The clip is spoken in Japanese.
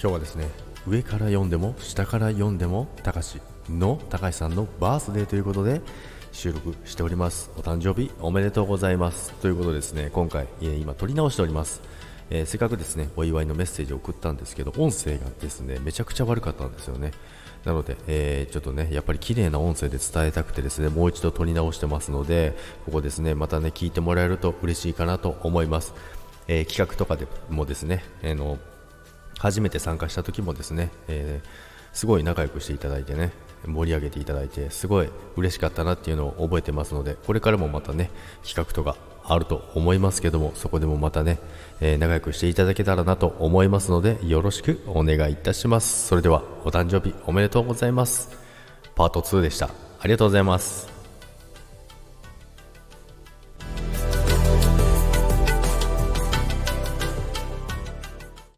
今日はですね上から読んでも下から読んでも高しの高橋さんのバースデーということで収録しております。お誕生日おめでとうございます。ということですね今回、え、今撮り直しております。えー、せっかくですねお祝いのメッセージを送ったんですけど音声がですねめちゃくちゃ悪かったんですよね。なので、えー、ちょっとねやっぱり綺麗な音声で伝えたくてですねもう一度撮り直してますのでここですねまたね聞いてもらえると嬉しいかなと思います、え、企画とかでもですね、えー、の初めて参加した時もですね、えすごい仲良くしていただいてね盛り上げていただいてすごい嬉しかったなっていうのを覚えてますのでこれからもまたね企画とかあると思いますけどもそこでもまたね、えー、仲良くしていただけたらなと思いますのでよろしくお願いいたします。それではお誕生日おめでとうございます。パート2でした。ありがとうございます。